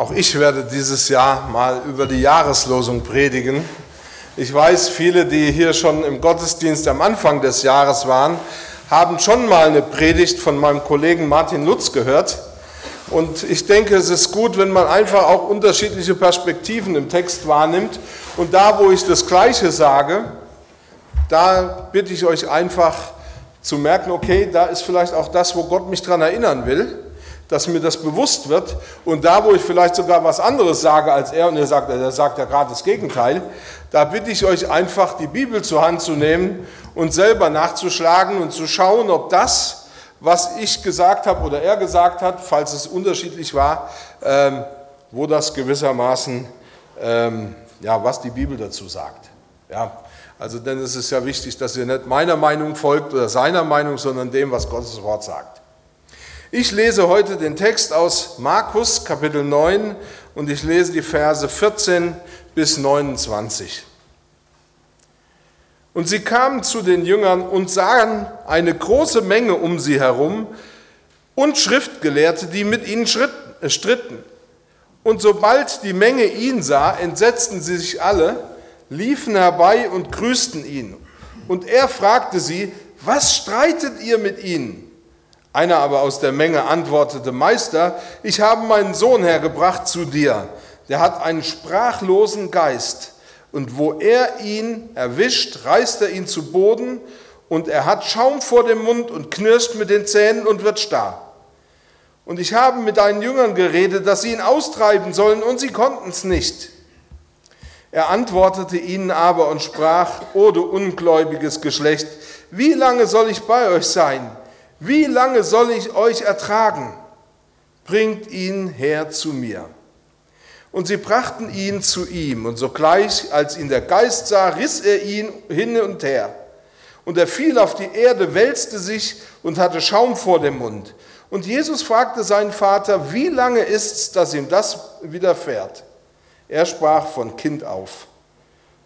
Auch ich werde dieses Jahr mal über die Jahreslosung predigen. Ich weiß, viele, die hier schon im Gottesdienst am Anfang des Jahres waren, haben schon mal eine Predigt von meinem Kollegen Martin Lutz gehört. Und ich denke, es ist gut, wenn man einfach auch unterschiedliche Perspektiven im Text wahrnimmt. Und da, wo ich das Gleiche sage, da bitte ich euch einfach zu merken, okay, da ist vielleicht auch das, wo Gott mich daran erinnern will dass mir das bewusst wird. Und da, wo ich vielleicht sogar was anderes sage als er, und er sagt, er sagt ja gerade das Gegenteil, da bitte ich euch einfach, die Bibel zur Hand zu nehmen und selber nachzuschlagen und zu schauen, ob das, was ich gesagt habe oder er gesagt hat, falls es unterschiedlich war, ähm, wo das gewissermaßen, ähm, ja, was die Bibel dazu sagt. Ja, also denn es ist ja wichtig, dass ihr nicht meiner Meinung folgt oder seiner Meinung, sondern dem, was Gottes Wort sagt. Ich lese heute den Text aus Markus Kapitel 9 und ich lese die Verse 14 bis 29. Und sie kamen zu den Jüngern und sahen eine große Menge um sie herum und Schriftgelehrte, die mit ihnen äh, stritten. Und sobald die Menge ihn sah, entsetzten sie sich alle, liefen herbei und grüßten ihn. Und er fragte sie, was streitet ihr mit ihnen? Einer aber aus der Menge antwortete, Meister, ich habe meinen Sohn hergebracht zu dir. Der hat einen sprachlosen Geist. Und wo er ihn erwischt, reißt er ihn zu Boden und er hat Schaum vor dem Mund und knirscht mit den Zähnen und wird starr. Und ich habe mit deinen Jüngern geredet, dass sie ihn austreiben sollen und sie konnten es nicht. Er antwortete ihnen aber und sprach, O du ungläubiges Geschlecht, wie lange soll ich bei euch sein? Wie lange soll ich euch ertragen? Bringt ihn her zu mir. Und sie brachten ihn zu ihm, und sogleich, als ihn der Geist sah, riss er ihn hin und her. Und er fiel auf die Erde, wälzte sich und hatte Schaum vor dem Mund. Und Jesus fragte seinen Vater, wie lange ist's, dass ihm das widerfährt? Er sprach von Kind auf.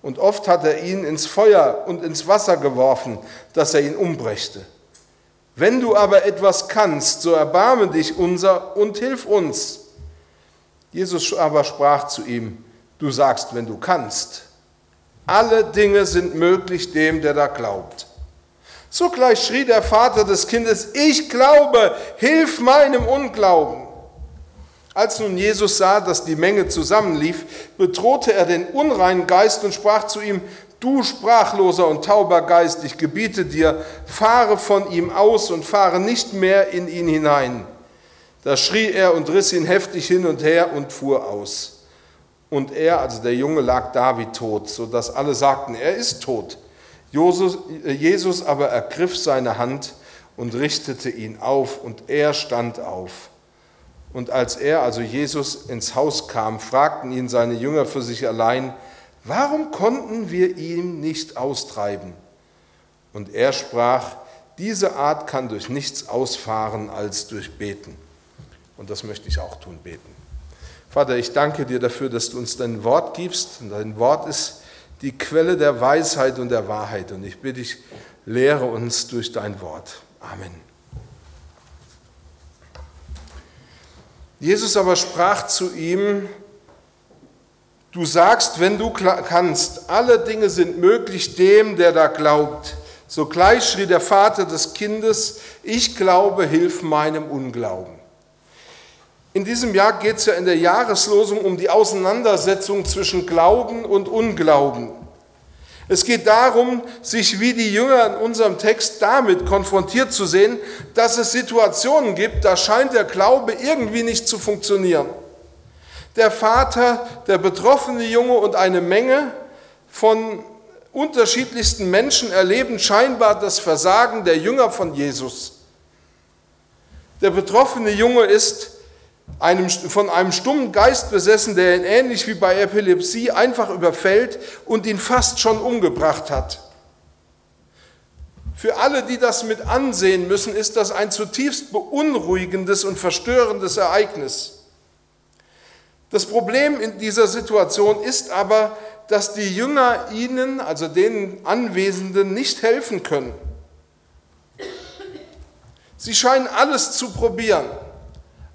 Und oft hat er ihn ins Feuer und ins Wasser geworfen, dass er ihn umbrächte. Wenn du aber etwas kannst, so erbarme dich unser und hilf uns. Jesus aber sprach zu ihm, du sagst, wenn du kannst. Alle Dinge sind möglich dem, der da glaubt. Sogleich schrie der Vater des Kindes, ich glaube, hilf meinem Unglauben. Als nun Jesus sah, dass die Menge zusammenlief, bedrohte er den unreinen Geist und sprach zu ihm, Du sprachloser und tauber Geist, ich gebiete dir, fahre von ihm aus und fahre nicht mehr in ihn hinein. Da schrie er und riss ihn heftig hin und her und fuhr aus. Und er, also der Junge, lag da wie tot, sodass alle sagten, er ist tot. Jesus aber ergriff seine Hand und richtete ihn auf, und er stand auf. Und als er, also Jesus, ins Haus kam, fragten ihn seine Jünger für sich allein, Warum konnten wir ihn nicht austreiben? Und er sprach, diese Art kann durch nichts ausfahren als durch Beten. Und das möchte ich auch tun, beten. Vater, ich danke dir dafür, dass du uns dein Wort gibst. Und dein Wort ist die Quelle der Weisheit und der Wahrheit. Und ich bitte dich, lehre uns durch dein Wort. Amen. Jesus aber sprach zu ihm, Du sagst, wenn du kannst, alle Dinge sind möglich dem, der da glaubt. Sogleich schrie der Vater des Kindes, ich glaube, hilf meinem Unglauben. In diesem Jahr geht es ja in der Jahreslosung um die Auseinandersetzung zwischen Glauben und Unglauben. Es geht darum, sich wie die Jünger in unserem Text damit konfrontiert zu sehen, dass es Situationen gibt, da scheint der Glaube irgendwie nicht zu funktionieren. Der Vater, der betroffene Junge und eine Menge von unterschiedlichsten Menschen erleben scheinbar das Versagen der Jünger von Jesus. Der betroffene Junge ist einem, von einem stummen Geist besessen, der ihn ähnlich wie bei Epilepsie einfach überfällt und ihn fast schon umgebracht hat. Für alle, die das mit ansehen müssen, ist das ein zutiefst beunruhigendes und verstörendes Ereignis. Das Problem in dieser Situation ist aber, dass die Jünger ihnen, also den Anwesenden, nicht helfen können. Sie scheinen alles zu probieren,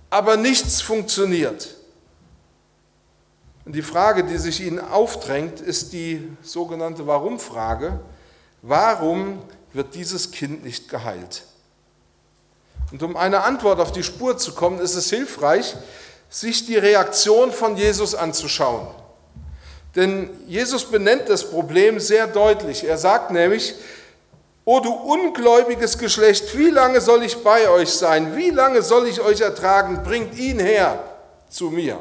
aber nichts funktioniert. Und die Frage, die sich ihnen aufdrängt, ist die sogenannte Warum-Frage. Warum wird dieses Kind nicht geheilt? Und um eine Antwort auf die Spur zu kommen, ist es hilfreich, sich die Reaktion von Jesus anzuschauen. Denn Jesus benennt das Problem sehr deutlich. Er sagt nämlich, O du ungläubiges Geschlecht, wie lange soll ich bei euch sein? Wie lange soll ich euch ertragen? Bringt ihn her zu mir.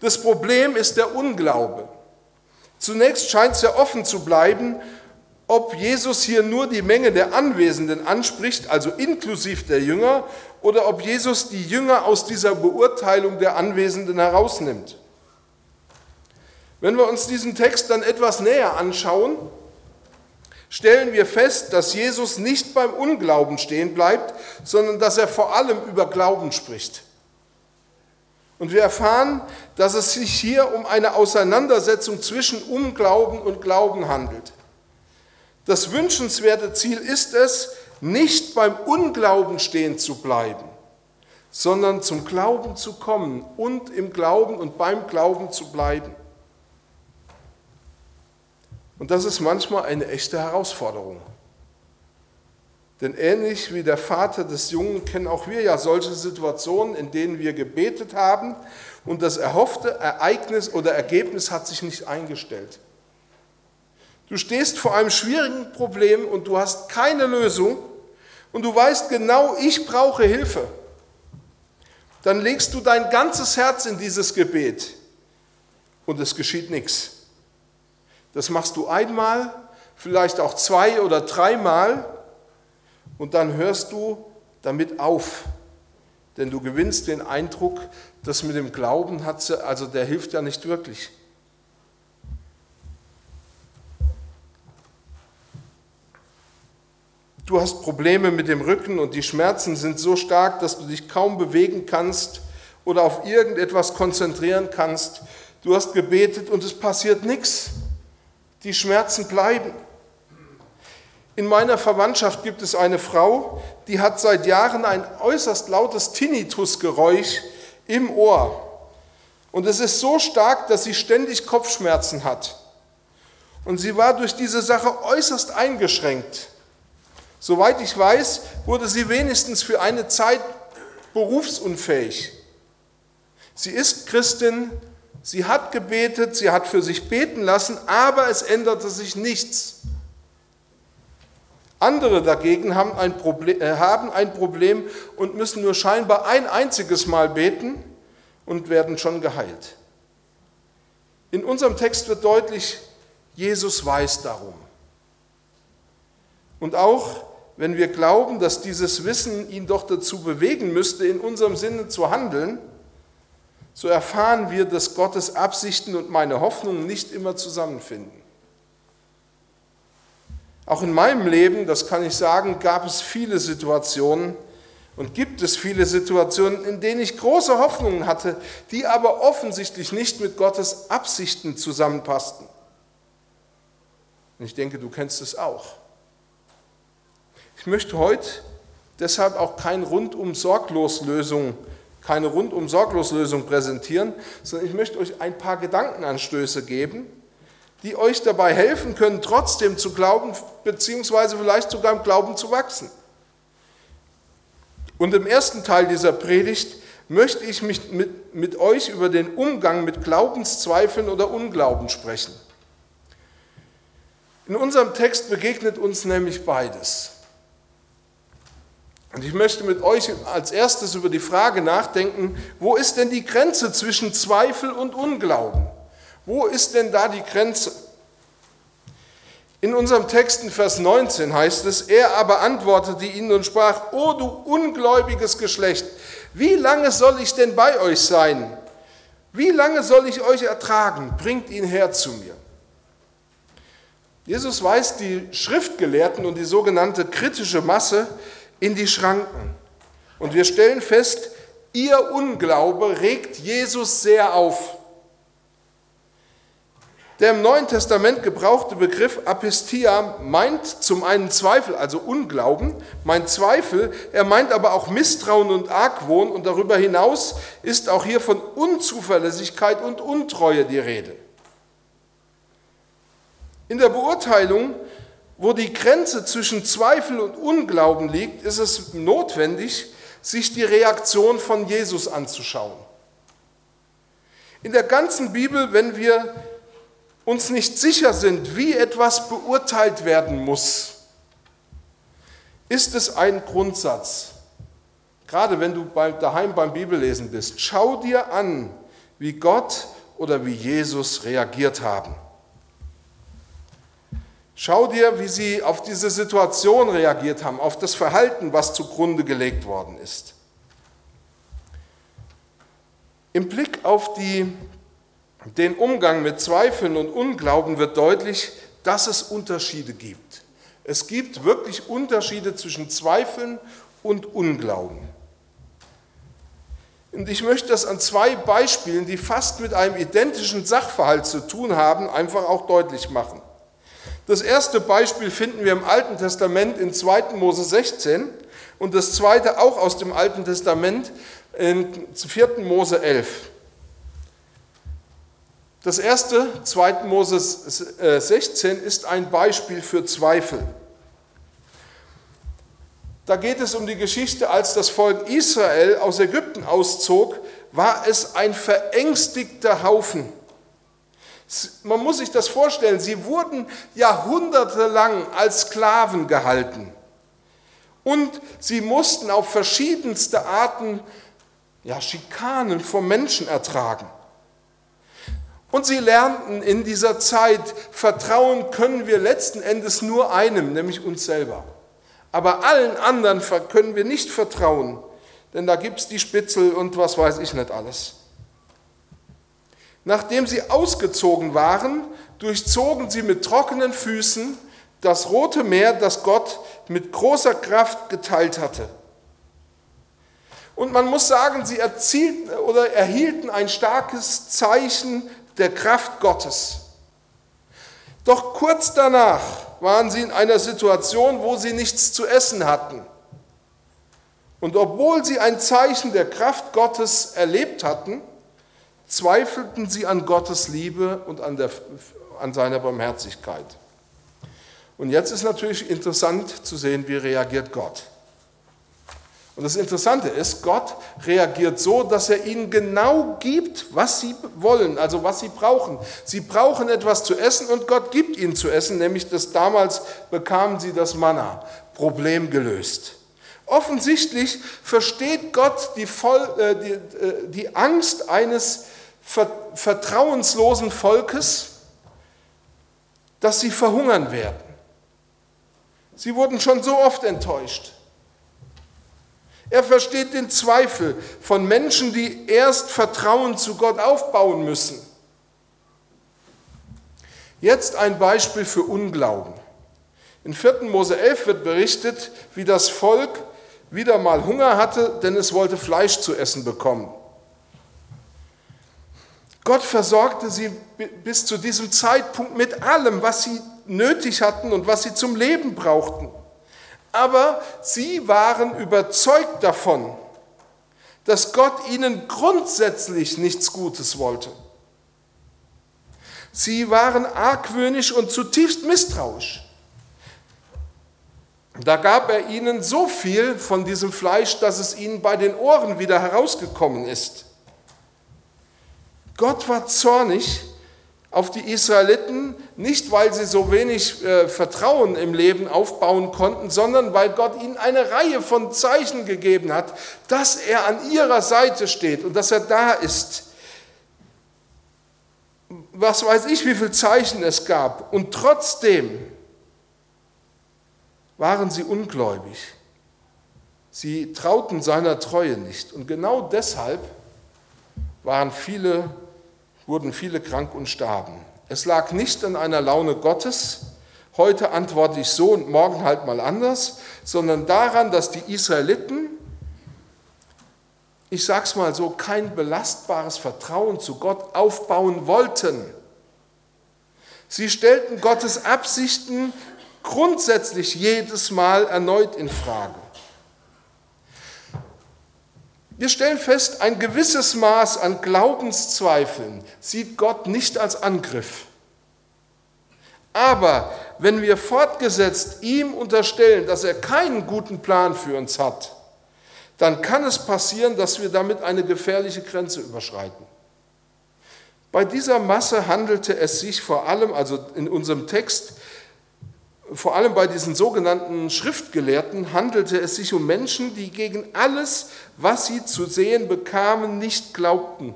Das Problem ist der Unglaube. Zunächst scheint es ja offen zu bleiben, ob Jesus hier nur die Menge der Anwesenden anspricht, also inklusiv der Jünger, oder ob Jesus die Jünger aus dieser Beurteilung der Anwesenden herausnimmt. Wenn wir uns diesen Text dann etwas näher anschauen, stellen wir fest, dass Jesus nicht beim Unglauben stehen bleibt, sondern dass er vor allem über Glauben spricht. Und wir erfahren, dass es sich hier um eine Auseinandersetzung zwischen Unglauben und Glauben handelt. Das wünschenswerte Ziel ist es, nicht beim Unglauben stehen zu bleiben, sondern zum Glauben zu kommen und im Glauben und beim Glauben zu bleiben. Und das ist manchmal eine echte Herausforderung. Denn ähnlich wie der Vater des Jungen kennen auch wir ja solche Situationen, in denen wir gebetet haben und das erhoffte Ereignis oder Ergebnis hat sich nicht eingestellt. Du stehst vor einem schwierigen Problem und du hast keine Lösung und du weißt genau, ich brauche Hilfe. Dann legst du dein ganzes Herz in dieses Gebet und es geschieht nichts. Das machst du einmal, vielleicht auch zwei oder dreimal und dann hörst du damit auf. Denn du gewinnst den Eindruck, dass mit dem Glauben hat sie, also der hilft ja nicht wirklich. Du hast Probleme mit dem Rücken und die Schmerzen sind so stark, dass du dich kaum bewegen kannst oder auf irgendetwas konzentrieren kannst. Du hast gebetet und es passiert nichts. Die Schmerzen bleiben. In meiner Verwandtschaft gibt es eine Frau, die hat seit Jahren ein äußerst lautes Tinnitusgeräusch im Ohr. Und es ist so stark, dass sie ständig Kopfschmerzen hat. Und sie war durch diese Sache äußerst eingeschränkt. Soweit ich weiß, wurde sie wenigstens für eine Zeit berufsunfähig. Sie ist Christin, Sie hat gebetet, sie hat für sich beten lassen, aber es änderte sich nichts. Andere dagegen haben ein, Problem, äh, haben ein Problem und müssen nur scheinbar ein einziges Mal beten und werden schon geheilt. In unserem Text wird deutlich, Jesus weiß darum. Und auch wenn wir glauben, dass dieses Wissen ihn doch dazu bewegen müsste, in unserem Sinne zu handeln, so erfahren wir, dass Gottes Absichten und meine Hoffnungen nicht immer zusammenfinden. Auch in meinem Leben, das kann ich sagen, gab es viele Situationen und gibt es viele Situationen, in denen ich große Hoffnungen hatte, die aber offensichtlich nicht mit Gottes Absichten zusammenpassten. Und ich denke, du kennst es auch. Ich möchte heute deshalb auch kein rundum sorglos Lösung keine rundum sorglos Lösung präsentieren, sondern ich möchte euch ein paar Gedankenanstöße geben, die euch dabei helfen können, trotzdem zu glauben, beziehungsweise vielleicht sogar im Glauben zu wachsen. Und im ersten Teil dieser Predigt möchte ich mich mit, mit euch über den Umgang mit Glaubenszweifeln oder Unglauben sprechen. In unserem Text begegnet uns nämlich beides. Und ich möchte mit euch als erstes über die Frage nachdenken, wo ist denn die Grenze zwischen Zweifel und Unglauben? Wo ist denn da die Grenze? In unserem Text in Vers 19 heißt es, er aber antwortete ihnen und sprach, O du ungläubiges Geschlecht, wie lange soll ich denn bei euch sein? Wie lange soll ich euch ertragen? Bringt ihn her zu mir. Jesus weist die Schriftgelehrten und die sogenannte kritische Masse in die Schranken. Und wir stellen fest, ihr Unglaube regt Jesus sehr auf. Der im Neuen Testament gebrauchte Begriff Apistia meint zum einen Zweifel, also Unglauben, meint Zweifel, er meint aber auch Misstrauen und Argwohn und darüber hinaus ist auch hier von Unzuverlässigkeit und Untreue die Rede. In der Beurteilung, wo die Grenze zwischen Zweifel und Unglauben liegt, ist es notwendig, sich die Reaktion von Jesus anzuschauen. In der ganzen Bibel, wenn wir uns nicht sicher sind, wie etwas beurteilt werden muss, ist es ein Grundsatz. Gerade wenn du daheim beim Bibellesen bist, schau dir an, wie Gott oder wie Jesus reagiert haben. Schau dir, wie sie auf diese Situation reagiert haben, auf das Verhalten, was zugrunde gelegt worden ist. Im Blick auf die den Umgang mit Zweifeln und Unglauben wird deutlich, dass es Unterschiede gibt. Es gibt wirklich Unterschiede zwischen Zweifeln und Unglauben. Und ich möchte das an zwei Beispielen, die fast mit einem identischen Sachverhalt zu tun haben, einfach auch deutlich machen. Das erste Beispiel finden wir im Alten Testament in 2. Mose 16 und das zweite auch aus dem Alten Testament in 4. Mose 11. Das erste, 2. Mose 16, ist ein Beispiel für Zweifel. Da geht es um die Geschichte, als das Volk Israel aus Ägypten auszog, war es ein verängstigter Haufen. Man muss sich das vorstellen, sie wurden jahrhundertelang als Sklaven gehalten. Und sie mussten auf verschiedenste Arten ja, Schikanen vom Menschen ertragen. Und sie lernten in dieser Zeit, Vertrauen können wir letzten Endes nur einem, nämlich uns selber. Aber allen anderen können wir nicht vertrauen, denn da gibt es die Spitzel und was weiß ich nicht alles. Nachdem sie ausgezogen waren, durchzogen sie mit trockenen Füßen das rote Meer, das Gott mit großer Kraft geteilt hatte. Und man muss sagen, sie erzielten oder erhielten ein starkes Zeichen der Kraft Gottes. Doch kurz danach waren sie in einer Situation, wo sie nichts zu essen hatten. Und obwohl sie ein Zeichen der Kraft Gottes erlebt hatten, zweifelten sie an Gottes Liebe und an, der, an seiner Barmherzigkeit. Und jetzt ist natürlich interessant zu sehen, wie reagiert Gott. Und das Interessante ist, Gott reagiert so, dass er ihnen genau gibt, was sie wollen, also was sie brauchen. Sie brauchen etwas zu essen und Gott gibt ihnen zu essen, nämlich das damals bekamen sie das Manna. Problem gelöst. Offensichtlich versteht Gott die, Voll, äh, die, äh, die Angst eines vertrauenslosen Volkes, dass sie verhungern werden. Sie wurden schon so oft enttäuscht. Er versteht den Zweifel von Menschen, die erst Vertrauen zu Gott aufbauen müssen. Jetzt ein Beispiel für Unglauben. In 4. Mose 11 wird berichtet, wie das Volk wieder mal Hunger hatte, denn es wollte Fleisch zu essen bekommen. Gott versorgte sie bis zu diesem Zeitpunkt mit allem, was sie nötig hatten und was sie zum Leben brauchten aber sie waren überzeugt davon, dass Gott ihnen grundsätzlich nichts Gutes wollte. Sie waren argwöhnisch und zutiefst misstrauisch. Da gab er ihnen so viel von diesem Fleisch, dass es ihnen bei den Ohren wieder herausgekommen ist. Gott war zornig auf die Israeliten, nicht weil sie so wenig äh, Vertrauen im Leben aufbauen konnten, sondern weil Gott ihnen eine Reihe von Zeichen gegeben hat, dass er an ihrer Seite steht und dass er da ist. Was weiß ich, wie viele Zeichen es gab. Und trotzdem waren sie ungläubig. Sie trauten seiner Treue nicht. Und genau deshalb waren viele wurden viele krank und starben. Es lag nicht an einer Laune Gottes, heute antworte ich so und morgen halt mal anders, sondern daran, dass die Israeliten, ich sag's mal so, kein belastbares Vertrauen zu Gott aufbauen wollten. Sie stellten Gottes Absichten grundsätzlich jedes Mal erneut in Frage. Wir stellen fest, ein gewisses Maß an Glaubenszweifeln sieht Gott nicht als Angriff. Aber wenn wir fortgesetzt ihm unterstellen, dass er keinen guten Plan für uns hat, dann kann es passieren, dass wir damit eine gefährliche Grenze überschreiten. Bei dieser Masse handelte es sich vor allem, also in unserem Text, vor allem bei diesen sogenannten Schriftgelehrten handelte es sich um Menschen, die gegen alles, was sie zu sehen bekamen, nicht glaubten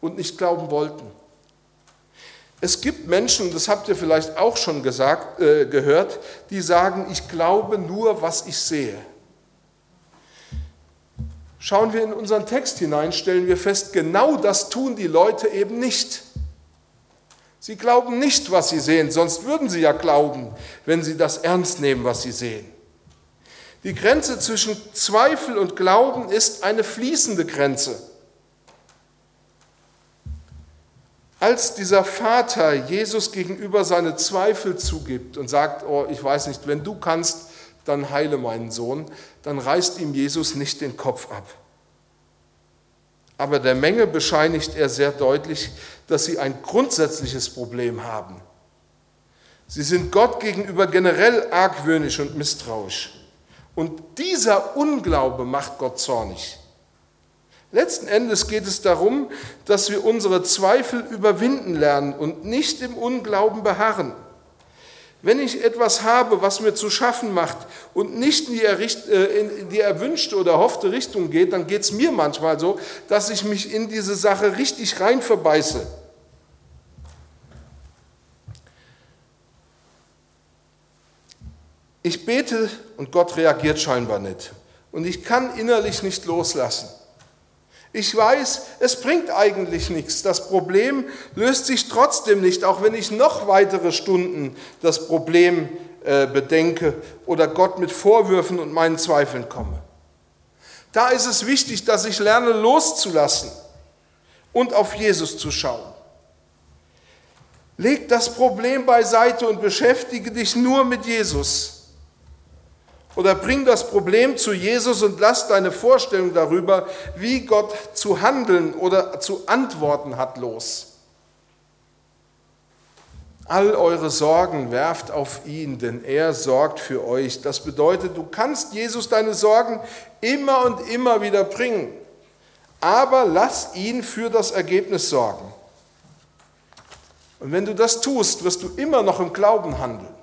und nicht glauben wollten. Es gibt Menschen, das habt ihr vielleicht auch schon gesagt, äh, gehört, die sagen, ich glaube nur, was ich sehe. Schauen wir in unseren Text hinein, stellen wir fest, genau das tun die Leute eben nicht. Sie glauben nicht, was sie sehen, sonst würden sie ja glauben, wenn sie das ernst nehmen, was sie sehen. Die Grenze zwischen Zweifel und Glauben ist eine fließende Grenze. Als dieser Vater Jesus gegenüber seine Zweifel zugibt und sagt, oh, ich weiß nicht, wenn du kannst, dann heile meinen Sohn, dann reißt ihm Jesus nicht den Kopf ab. Aber der Menge bescheinigt er sehr deutlich, dass sie ein grundsätzliches Problem haben. Sie sind Gott gegenüber generell argwöhnisch und misstrauisch. Und dieser Unglaube macht Gott zornig. Letzten Endes geht es darum, dass wir unsere Zweifel überwinden lernen und nicht im Unglauben beharren. Wenn ich etwas habe, was mir zu schaffen macht und nicht in die, äh, in die erwünschte oder erhoffte Richtung geht, dann geht es mir manchmal so, dass ich mich in diese Sache richtig rein verbeiße. Ich bete und Gott reagiert scheinbar nicht. Und ich kann innerlich nicht loslassen. Ich weiß, es bringt eigentlich nichts. Das Problem löst sich trotzdem nicht, auch wenn ich noch weitere Stunden das Problem äh, bedenke oder Gott mit Vorwürfen und meinen Zweifeln komme. Da ist es wichtig, dass ich lerne loszulassen und auf Jesus zu schauen. Leg das Problem beiseite und beschäftige dich nur mit Jesus. Oder bring das Problem zu Jesus und lass deine Vorstellung darüber, wie Gott zu handeln oder zu antworten hat, los. All eure Sorgen werft auf ihn, denn er sorgt für euch. Das bedeutet, du kannst Jesus deine Sorgen immer und immer wieder bringen, aber lass ihn für das Ergebnis sorgen. Und wenn du das tust, wirst du immer noch im Glauben handeln.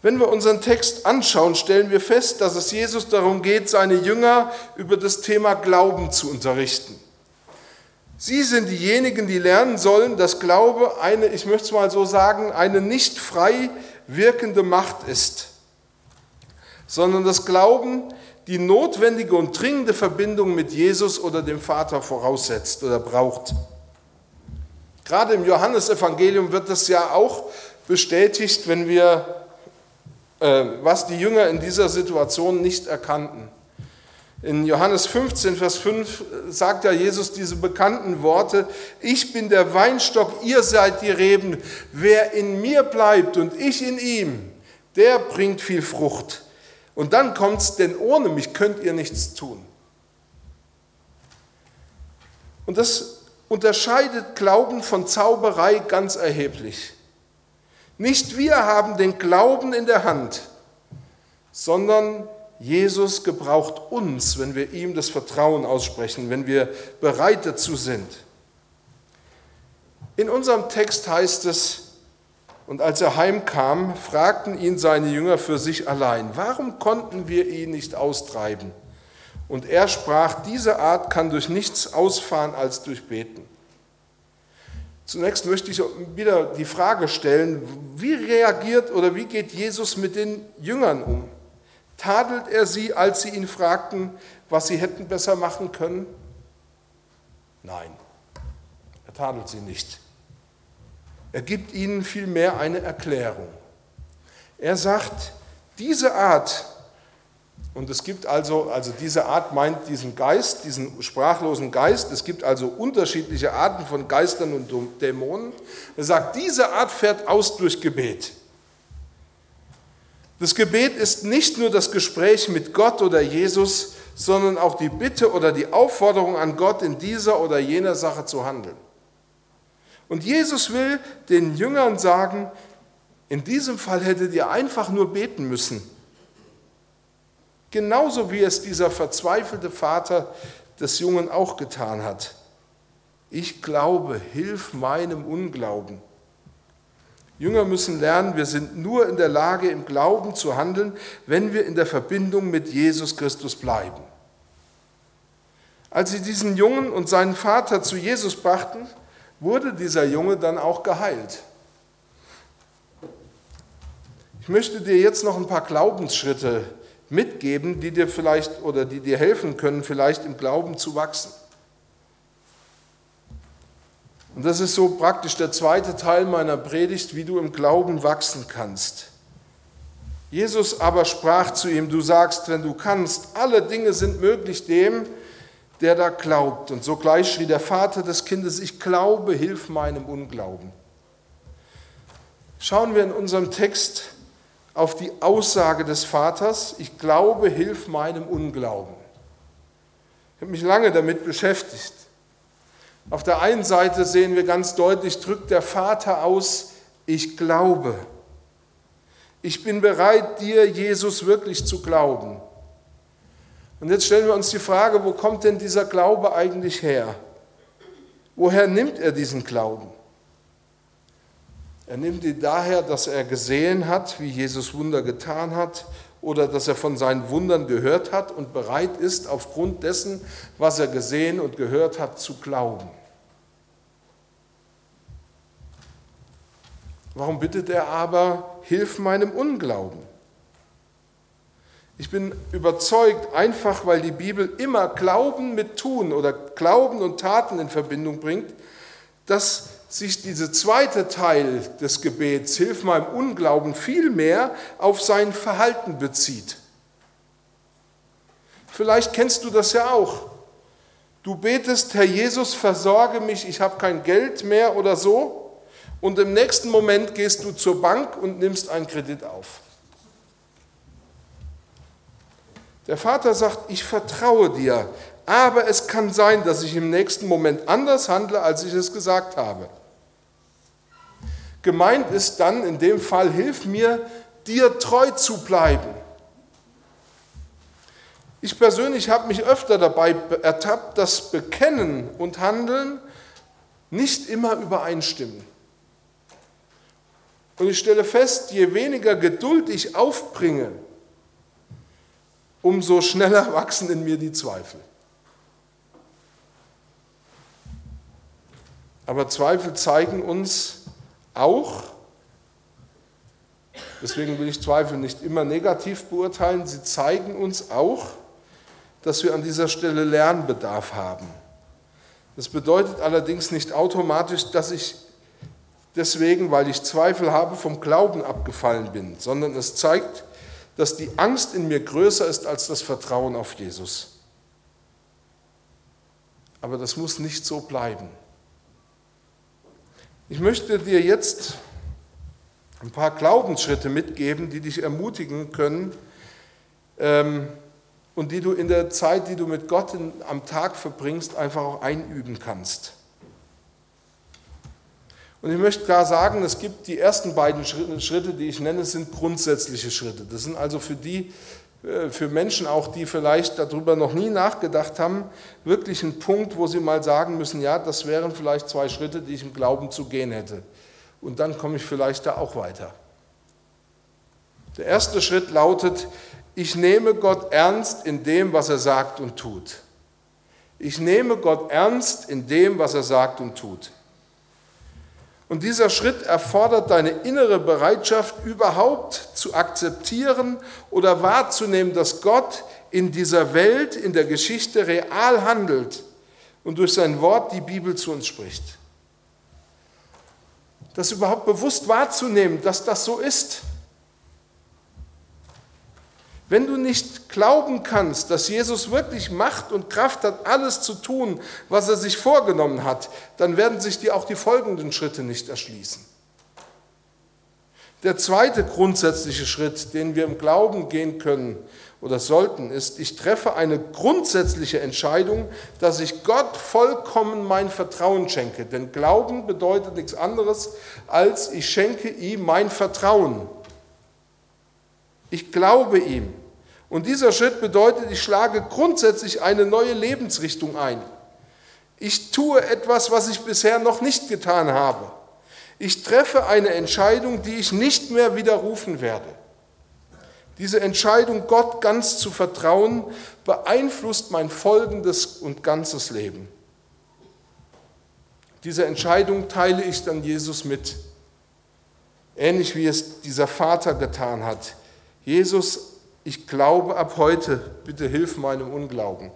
Wenn wir unseren Text anschauen, stellen wir fest, dass es Jesus darum geht, seine Jünger über das Thema Glauben zu unterrichten. Sie sind diejenigen, die lernen sollen, dass Glaube eine, ich möchte es mal so sagen, eine nicht frei wirkende Macht ist, sondern das Glauben die notwendige und dringende Verbindung mit Jesus oder dem Vater voraussetzt oder braucht. Gerade im Johannesevangelium wird das ja auch bestätigt, wenn wir was die Jünger in dieser Situation nicht erkannten. In Johannes 15, Vers 5 sagt ja Jesus diese bekannten Worte, ich bin der Weinstock, ihr seid die Reben, wer in mir bleibt und ich in ihm, der bringt viel Frucht. Und dann kommt es, denn ohne mich könnt ihr nichts tun. Und das unterscheidet Glauben von Zauberei ganz erheblich. Nicht wir haben den Glauben in der Hand, sondern Jesus gebraucht uns, wenn wir ihm das Vertrauen aussprechen, wenn wir bereit dazu sind. In unserem Text heißt es, und als er heimkam, fragten ihn seine Jünger für sich allein, warum konnten wir ihn nicht austreiben? Und er sprach, diese Art kann durch nichts ausfahren als durch Beten. Zunächst möchte ich wieder die Frage stellen, wie reagiert oder wie geht Jesus mit den Jüngern um? Tadelt er sie, als sie ihn fragten, was sie hätten besser machen können? Nein, er tadelt sie nicht. Er gibt ihnen vielmehr eine Erklärung. Er sagt, diese Art Und es gibt also, also diese Art meint diesen Geist, diesen sprachlosen Geist. Es gibt also unterschiedliche Arten von Geistern und Dämonen. Er sagt, diese Art fährt aus durch Gebet. Das Gebet ist nicht nur das Gespräch mit Gott oder Jesus, sondern auch die Bitte oder die Aufforderung an Gott, in dieser oder jener Sache zu handeln. Und Jesus will den Jüngern sagen, in diesem Fall hättet ihr einfach nur beten müssen. Genauso wie es dieser verzweifelte Vater des Jungen auch getan hat. Ich glaube, hilf meinem Unglauben. Jünger müssen lernen, wir sind nur in der Lage, im Glauben zu handeln, wenn wir in der Verbindung mit Jesus Christus bleiben. Als sie diesen Jungen und seinen Vater zu Jesus brachten, wurde dieser Junge dann auch geheilt. Ich möchte dir jetzt noch ein paar Glaubensschritte mitgeben, die dir vielleicht oder die dir helfen können, vielleicht im Glauben zu wachsen. Und das ist so praktisch der zweite Teil meiner Predigt, wie du im Glauben wachsen kannst. Jesus aber sprach zu ihm, du sagst, wenn du kannst, alle Dinge sind möglich dem, der da glaubt. Und sogleich schrie der Vater des Kindes, ich glaube, hilf meinem Unglauben. Schauen wir in unserem Text auf die Aussage des Vaters, ich glaube, hilf meinem Unglauben. Ich habe mich lange damit beschäftigt. Auf der einen Seite sehen wir ganz deutlich, drückt der Vater aus, ich glaube. Ich bin bereit, dir, Jesus, wirklich zu glauben. Und jetzt stellen wir uns die Frage, wo kommt denn dieser Glaube eigentlich her? Woher nimmt er diesen Glauben? Er nimmt ihn daher, dass er gesehen hat, wie Jesus Wunder getan hat oder dass er von seinen Wundern gehört hat und bereit ist, aufgrund dessen, was er gesehen und gehört hat, zu glauben. Warum bittet er aber, hilf meinem Unglauben? Ich bin überzeugt, einfach weil die Bibel immer Glauben mit Tun oder Glauben und Taten in Verbindung bringt, dass sich dieser zweite Teil des Gebets, Hilf meinem Unglauben, viel mehr auf sein Verhalten bezieht. Vielleicht kennst du das ja auch. Du betest, Herr Jesus, versorge mich, ich habe kein Geld mehr oder so. Und im nächsten Moment gehst du zur Bank und nimmst einen Kredit auf. Der Vater sagt, ich vertraue dir, aber es kann sein, dass ich im nächsten Moment anders handle, als ich es gesagt habe. Gemeint ist dann in dem Fall, hilf mir, dir treu zu bleiben. Ich persönlich habe mich öfter dabei ertappt, dass Bekennen und Handeln nicht immer übereinstimmen. Und ich stelle fest, je weniger Geduld ich aufbringe, umso schneller wachsen in mir die Zweifel. Aber Zweifel zeigen uns auch, deswegen will ich Zweifel nicht immer negativ beurteilen, sie zeigen uns auch, dass wir an dieser Stelle Lernbedarf haben. Das bedeutet allerdings nicht automatisch, dass ich deswegen, weil ich Zweifel habe, vom Glauben abgefallen bin, sondern es zeigt, dass die Angst in mir größer ist als das Vertrauen auf Jesus. Aber das muss nicht so bleiben. Ich möchte dir jetzt ein paar Glaubensschritte mitgeben, die dich ermutigen können ähm, und die du in der Zeit, die du mit Gott am Tag verbringst, einfach auch einüben kannst. Und ich möchte klar sagen, es gibt die ersten beiden Schritte, die ich nenne, sind grundsätzliche Schritte. Das sind also für die, für Menschen auch, die vielleicht darüber noch nie nachgedacht haben, wirklich ein Punkt, wo sie mal sagen müssen, ja, das wären vielleicht zwei Schritte, die ich im Glauben zu gehen hätte. Und dann komme ich vielleicht da auch weiter. Der erste Schritt lautet, ich nehme Gott ernst in dem, was er sagt und tut. Ich nehme Gott ernst in dem, was er sagt und tut. Und dieser Schritt erfordert deine innere Bereitschaft, überhaupt zu akzeptieren oder wahrzunehmen, dass Gott in dieser Welt, in der Geschichte real handelt und durch sein Wort die Bibel zu uns spricht. Das überhaupt bewusst wahrzunehmen, dass das so ist. Wenn du nicht glauben kannst, dass Jesus wirklich Macht und Kraft hat, alles zu tun, was er sich vorgenommen hat, dann werden sich dir auch die folgenden Schritte nicht erschließen. Der zweite grundsätzliche Schritt, den wir im Glauben gehen können oder sollten, ist, ich treffe eine grundsätzliche Entscheidung, dass ich Gott vollkommen mein Vertrauen schenke. Denn Glauben bedeutet nichts anderes, als ich schenke ihm mein Vertrauen. Ich glaube ihm. Und dieser Schritt bedeutet, ich schlage grundsätzlich eine neue Lebensrichtung ein. Ich tue etwas, was ich bisher noch nicht getan habe. Ich treffe eine Entscheidung, die ich nicht mehr widerrufen werde. Diese Entscheidung, Gott ganz zu vertrauen, beeinflusst mein folgendes und ganzes Leben. Diese Entscheidung teile ich dann Jesus mit, ähnlich wie es dieser Vater getan hat. Jesus, ich glaube ab heute, bitte hilf meinem Unglauben.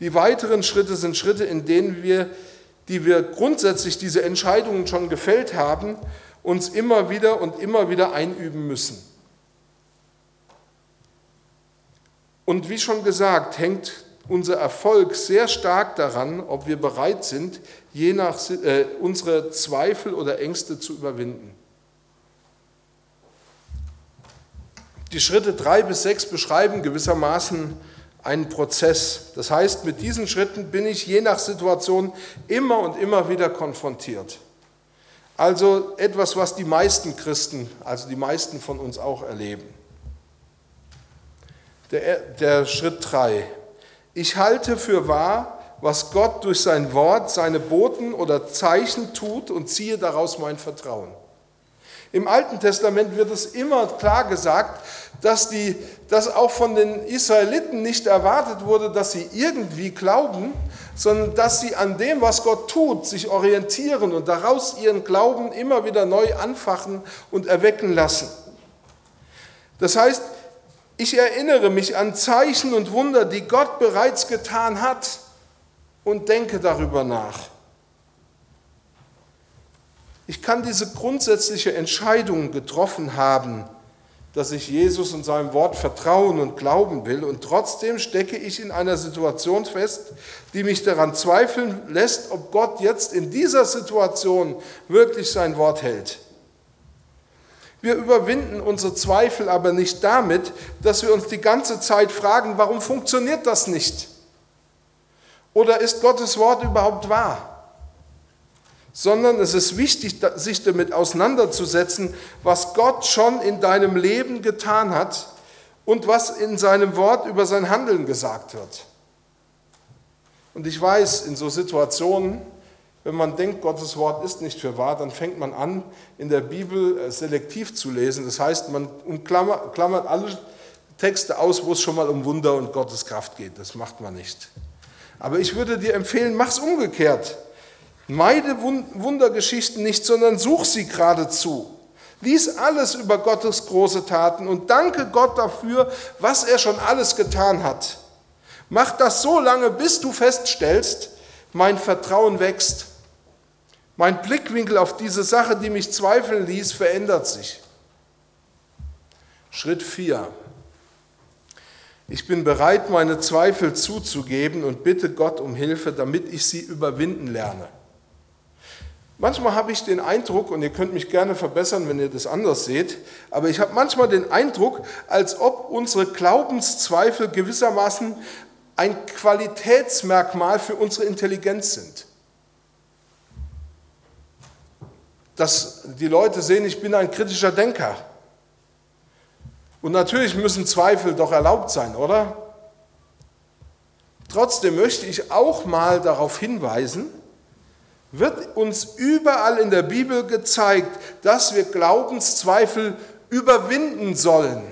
Die weiteren Schritte sind Schritte, in denen wir, die wir grundsätzlich diese Entscheidungen schon gefällt haben, uns immer wieder und immer wieder einüben müssen. Und wie schon gesagt, hängt unser Erfolg sehr stark daran, ob wir bereit sind, je nach äh, unsere Zweifel oder Ängste zu überwinden. Die Schritte drei bis sechs beschreiben gewissermaßen einen Prozess. Das heißt, mit diesen Schritten bin ich je nach Situation immer und immer wieder konfrontiert. Also etwas, was die meisten Christen, also die meisten von uns auch erleben. Der, der Schritt drei. Ich halte für wahr, was Gott durch sein Wort, seine Boten oder Zeichen tut und ziehe daraus mein Vertrauen. Im Alten Testament wird es immer klar gesagt, dass, die, dass auch von den Israeliten nicht erwartet wurde, dass sie irgendwie glauben, sondern dass sie an dem, was Gott tut, sich orientieren und daraus ihren Glauben immer wieder neu anfachen und erwecken lassen. Das heißt, ich erinnere mich an Zeichen und Wunder, die Gott bereits getan hat und denke darüber nach. Ich kann diese grundsätzliche Entscheidung getroffen haben, dass ich Jesus und seinem Wort vertrauen und glauben will und trotzdem stecke ich in einer Situation fest, die mich daran zweifeln lässt, ob Gott jetzt in dieser Situation wirklich sein Wort hält. Wir überwinden unsere Zweifel aber nicht damit, dass wir uns die ganze Zeit fragen, warum funktioniert das nicht? Oder ist Gottes Wort überhaupt wahr? Sondern es ist wichtig, sich damit auseinanderzusetzen, was Gott schon in deinem Leben getan hat und was in seinem Wort über sein Handeln gesagt wird. Und ich weiß, in so Situationen, wenn man denkt, Gottes Wort ist nicht für wahr, dann fängt man an, in der Bibel äh, selektiv zu lesen. Das heißt, man klammert alle Texte aus, wo es schon mal um Wunder und Gottes Kraft geht. Das macht man nicht. Aber ich würde dir empfehlen, mach es umgekehrt. Meide Wundergeschichten nicht, sondern such sie geradezu. Lies alles über Gottes große Taten und danke Gott dafür, was er schon alles getan hat. Mach das so lange, bis du feststellst, mein Vertrauen wächst. Mein Blickwinkel auf diese Sache, die mich zweifeln ließ, verändert sich. Schritt 4. Ich bin bereit, meine Zweifel zuzugeben und bitte Gott um Hilfe, damit ich sie überwinden lerne. Manchmal habe ich den Eindruck, und ihr könnt mich gerne verbessern, wenn ihr das anders seht, aber ich habe manchmal den Eindruck, als ob unsere Glaubenszweifel gewissermaßen ein Qualitätsmerkmal für unsere Intelligenz sind. Dass die Leute sehen, ich bin ein kritischer Denker. Und natürlich müssen Zweifel doch erlaubt sein, oder? Trotzdem möchte ich auch mal darauf hinweisen, wird uns überall in der Bibel gezeigt, dass wir Glaubenszweifel überwinden sollen.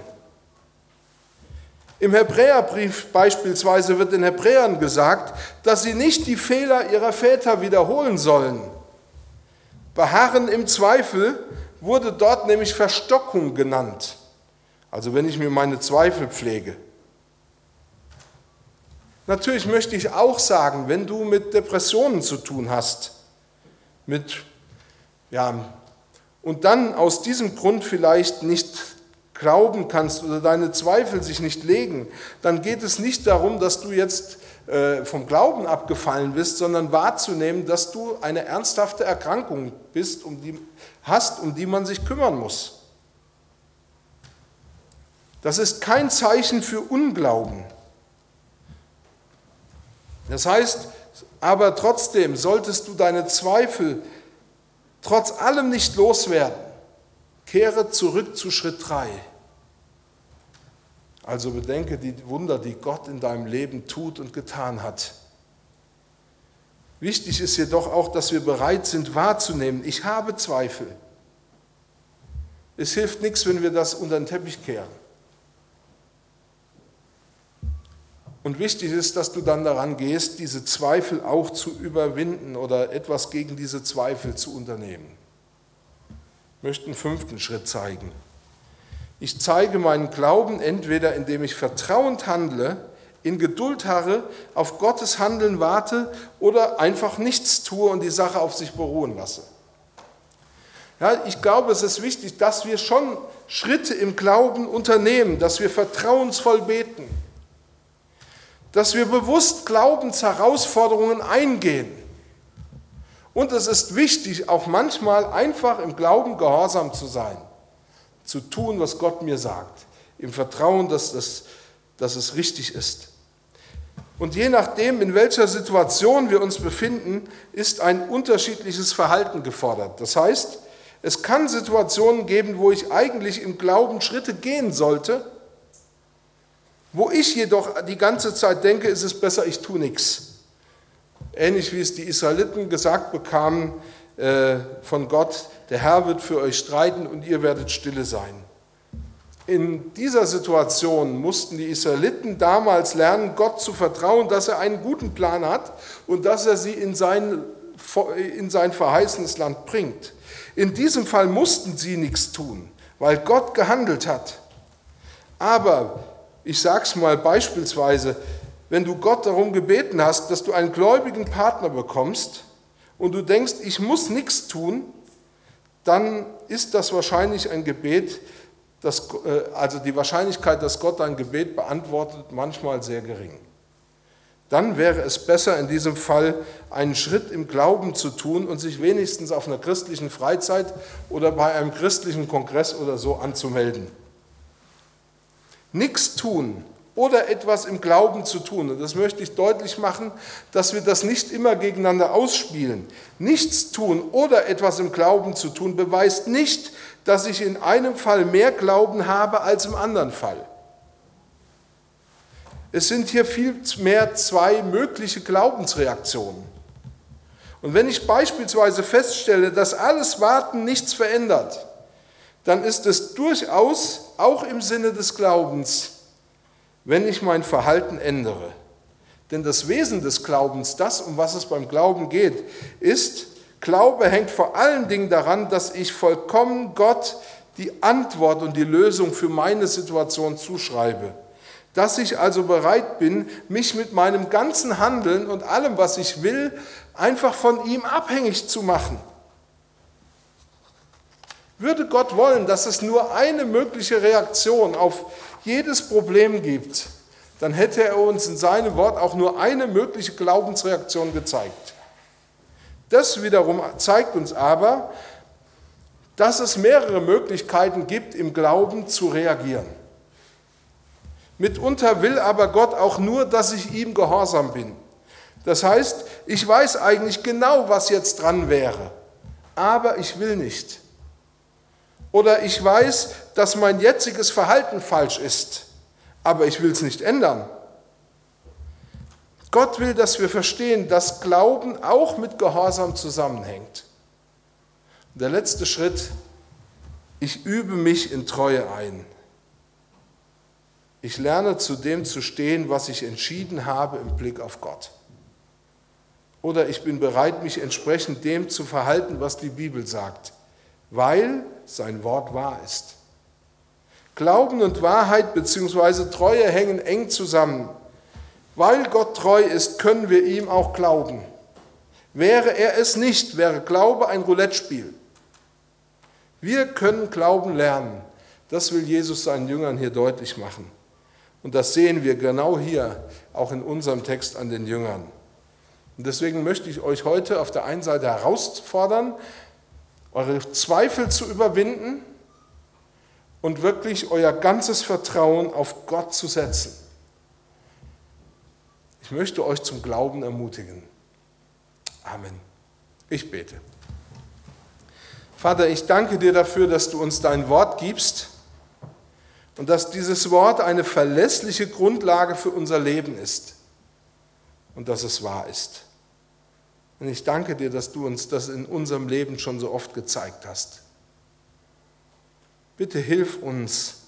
Im Hebräerbrief beispielsweise wird den Hebräern gesagt, dass sie nicht die Fehler ihrer Väter wiederholen sollen. Beharren im Zweifel wurde dort nämlich Verstockung genannt. Also wenn ich mir meine Zweifel pflege. Natürlich möchte ich auch sagen, wenn du mit Depressionen zu tun hast, mit, ja, und dann aus diesem Grund vielleicht nicht glauben kannst oder deine Zweifel sich nicht legen, dann geht es nicht darum, dass du jetzt äh, vom Glauben abgefallen bist, sondern wahrzunehmen, dass du eine ernsthafte Erkrankung bist, um die, hast, um die man sich kümmern muss. Das ist kein Zeichen für Unglauben. Das heißt, aber trotzdem solltest du deine Zweifel trotz allem nicht loswerden. Kehre zurück zu Schritt 3. Also bedenke die Wunder, die Gott in deinem Leben tut und getan hat. Wichtig ist jedoch auch, dass wir bereit sind wahrzunehmen, ich habe Zweifel. Es hilft nichts, wenn wir das unter den Teppich kehren. Und wichtig ist, dass du dann daran gehst, diese Zweifel auch zu überwinden oder etwas gegen diese Zweifel zu unternehmen. Ich möchte einen fünften Schritt zeigen. Ich zeige meinen Glauben entweder indem ich vertrauend handle, in Geduld harre, auf Gottes Handeln warte oder einfach nichts tue und die Sache auf sich beruhen lasse. Ja, ich glaube, es ist wichtig, dass wir schon Schritte im Glauben unternehmen, dass wir vertrauensvoll beten, dass wir bewusst Glaubensherausforderungen eingehen. Und es ist wichtig, auch manchmal einfach im Glauben gehorsam zu sein zu tun, was Gott mir sagt, im Vertrauen, dass, das, dass es richtig ist. Und je nachdem, in welcher Situation wir uns befinden, ist ein unterschiedliches Verhalten gefordert. Das heißt, es kann Situationen geben, wo ich eigentlich im Glauben Schritte gehen sollte, wo ich jedoch die ganze Zeit denke, ist es besser, ich tue nichts. Ähnlich wie es die Israeliten gesagt bekamen äh, von Gott, der Herr wird für euch streiten und ihr werdet stille sein. In dieser Situation mussten die Israeliten damals lernen, Gott zu vertrauen, dass er einen guten Plan hat und dass er sie in sein, in sein verheißenes Land bringt. In diesem Fall mussten sie nichts tun, weil Gott gehandelt hat. Aber ich sage es mal beispielsweise, wenn du Gott darum gebeten hast, dass du einen gläubigen Partner bekommst und du denkst, ich muss nichts tun, dann ist das wahrscheinlich ein Gebet, das, äh, also die Wahrscheinlichkeit, dass Gott ein Gebet beantwortet, manchmal sehr gering. Dann wäre es besser, in diesem Fall einen Schritt im Glauben zu tun und sich wenigstens auf einer christlichen Freizeit oder bei einem christlichen Kongress oder so anzumelden. Nichts tun oder etwas im Glauben zu tun. Und das möchte ich deutlich machen, dass wir das nicht immer gegeneinander ausspielen. Nichts tun oder etwas im Glauben zu tun beweist nicht, dass ich in einem Fall mehr Glauben habe als im anderen Fall. Es sind hier viel mehr zwei mögliche Glaubensreaktionen. Und wenn ich beispielsweise feststelle, dass alles Warten nichts verändert, dann ist es durchaus auch im Sinne des Glaubens wenn ich mein Verhalten ändere. Denn das Wesen des Glaubens, das, um was es beim Glauben geht, ist, Glaube hängt vor allen Dingen daran, dass ich vollkommen Gott die Antwort und die Lösung für meine Situation zuschreibe. Dass ich also bereit bin, mich mit meinem ganzen Handeln und allem, was ich will, einfach von ihm abhängig zu machen. Würde Gott wollen, dass es nur eine mögliche Reaktion auf jedes Problem gibt, dann hätte er uns in seinem Wort auch nur eine mögliche Glaubensreaktion gezeigt. Das wiederum zeigt uns aber, dass es mehrere Möglichkeiten gibt, im Glauben zu reagieren. Mitunter will aber Gott auch nur, dass ich ihm gehorsam bin. Das heißt, ich weiß eigentlich genau, was jetzt dran wäre, aber ich will nicht. Oder ich weiß, dass mein jetziges Verhalten falsch ist, aber ich will es nicht ändern. Gott will, dass wir verstehen, dass Glauben auch mit Gehorsam zusammenhängt. Der letzte Schritt, ich übe mich in Treue ein. Ich lerne zu dem zu stehen, was ich entschieden habe im Blick auf Gott. Oder ich bin bereit, mich entsprechend dem zu verhalten, was die Bibel sagt weil sein Wort wahr ist. Glauben und Wahrheit bzw. Treue hängen eng zusammen. Weil Gott treu ist, können wir ihm auch glauben. Wäre er es nicht, wäre Glaube ein Roulette-Spiel. Wir können Glauben lernen. Das will Jesus seinen Jüngern hier deutlich machen. Und das sehen wir genau hier, auch in unserem Text an den Jüngern. Und deswegen möchte ich euch heute auf der einen Seite herausfordern, eure Zweifel zu überwinden und wirklich euer ganzes Vertrauen auf Gott zu setzen. Ich möchte euch zum Glauben ermutigen. Amen. Ich bete. Vater, ich danke dir dafür, dass du uns dein Wort gibst und dass dieses Wort eine verlässliche Grundlage für unser Leben ist und dass es wahr ist. Und ich danke dir, dass du uns das in unserem Leben schon so oft gezeigt hast. Bitte hilf uns,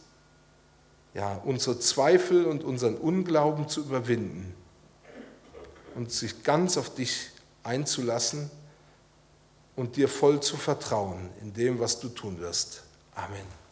ja, unsere Zweifel und unseren Unglauben zu überwinden und sich ganz auf dich einzulassen und dir voll zu vertrauen in dem, was du tun wirst. Amen.